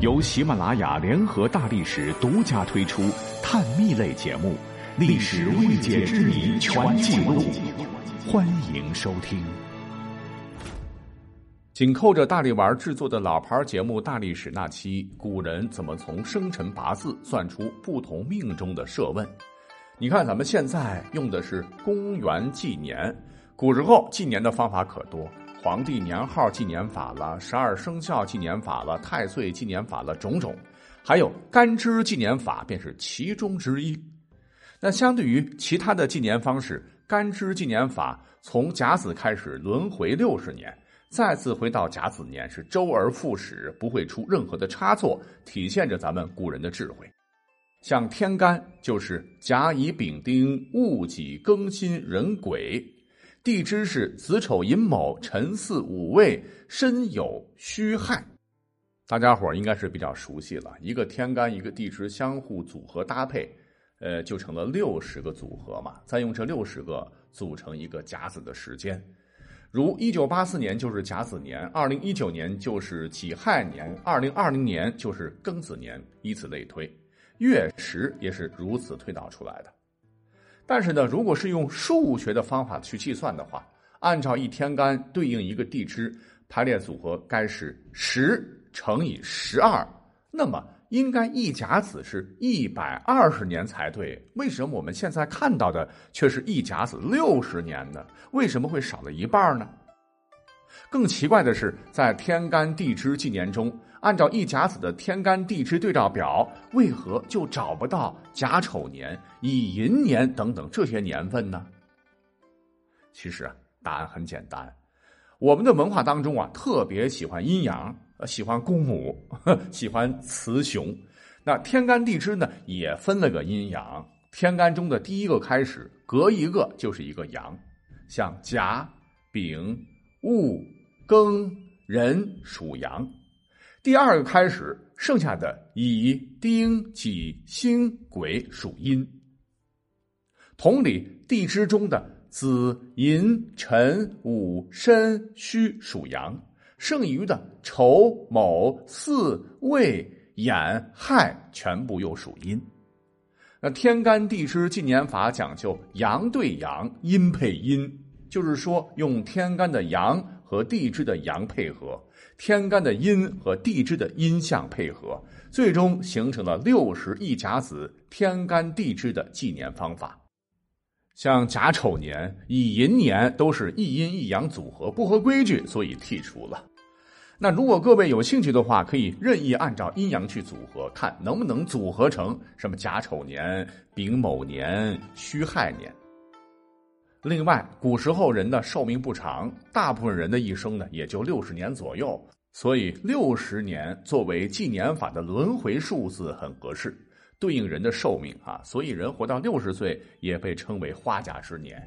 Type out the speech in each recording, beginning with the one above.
由喜马拉雅联合大历史独家推出探秘类节目《历史未解之谜全记录》，欢迎收听。紧扣着大力丸制作的老牌节目《大历史》那期，古人怎么从生辰八字算出不同命中的设问？你看，咱们现在用的是公元纪年，古时候纪年的方法可多。皇帝年号纪年法了，十二生肖纪年法了，太岁纪年法了，种种，还有干支纪年法便是其中之一。那相对于其他的纪年方式，干支纪年法从甲子开始轮回六十年，再次回到甲子年是周而复始，不会出任何的差错，体现着咱们古人的智慧。像天干就是甲乙丙丁戊己庚辛壬癸。地支是子丑寅卯辰巳午未申酉戌亥，大家伙应该是比较熟悉了。一个天干，一个地支相互组合搭配，呃，就成了六十个组合嘛。再用这六十个组成一个甲子的时间，如一九八四年就是甲子年，二零一九年就是己亥年，二零二零年就是庚子年，以此类推，月食也是如此推导出来的。但是呢，如果是用数学的方法去计算的话，按照一天干对应一个地支排列组合，该是十乘以十二，那么应该一甲子是一百二十年才对。为什么我们现在看到的却是一甲子六十年呢？为什么会少了一半呢？更奇怪的是，在天干地支纪年中，按照一甲子的天干地支对照表，为何就找不到甲丑年、乙寅年等等这些年份呢？其实啊，答案很简单，我们的文化当中啊，特别喜欢阴阳，喜欢公母，喜欢雌雄。那天干地支呢，也分了个阴阳。天干中的第一个开始，隔一个就是一个阳，像甲、丙。戊、庚、壬属阳，第二个开始，剩下的乙、丁、己、辛、癸属阴。同理，地支中的子、寅、辰、午、申、戌属阳，剩余的丑、卯、巳、未、寅、亥全部又属阴。那天干地支纪年法讲究阳对阳，阴配阴。就是说，用天干的阳和地支的阳配合，天干的阴和地支的阴相配合，最终形成了六十一甲子天干地支的纪年方法。像甲丑年、乙寅年都是一阴一阳组合，不合规矩，所以剔除了。那如果各位有兴趣的话，可以任意按照阴阳去组合，看能不能组合成什么甲丑年、丙卯年、戌亥年。另外，古时候人的寿命不长，大部分人的一生呢也就六十年左右，所以六十年作为纪年法的轮回数字很合适，对应人的寿命啊，所以人活到六十岁也被称为花甲之年。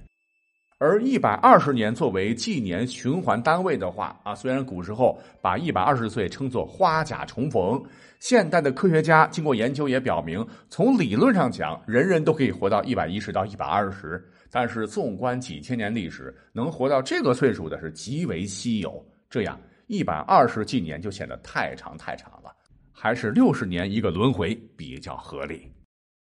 而一百二十年作为纪年循环单位的话啊，虽然古时候把一百二十岁称作花甲重逢，现代的科学家经过研究也表明，从理论上讲，人人都可以活到一百一十到一百二十。但是，纵观几千年历史，能活到这个岁数的是极为稀有。这样一百二十纪年就显得太长太长了，还是六十年一个轮回比较合理。